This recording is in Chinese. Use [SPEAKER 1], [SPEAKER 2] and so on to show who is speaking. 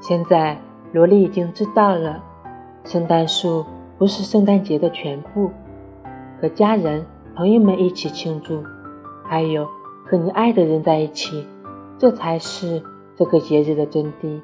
[SPEAKER 1] 现在萝莉已经知道了，圣诞树不是圣诞节的全部，和家人朋友们一起庆祝，还有和你爱的人在一起，这才是这个节日的真谛。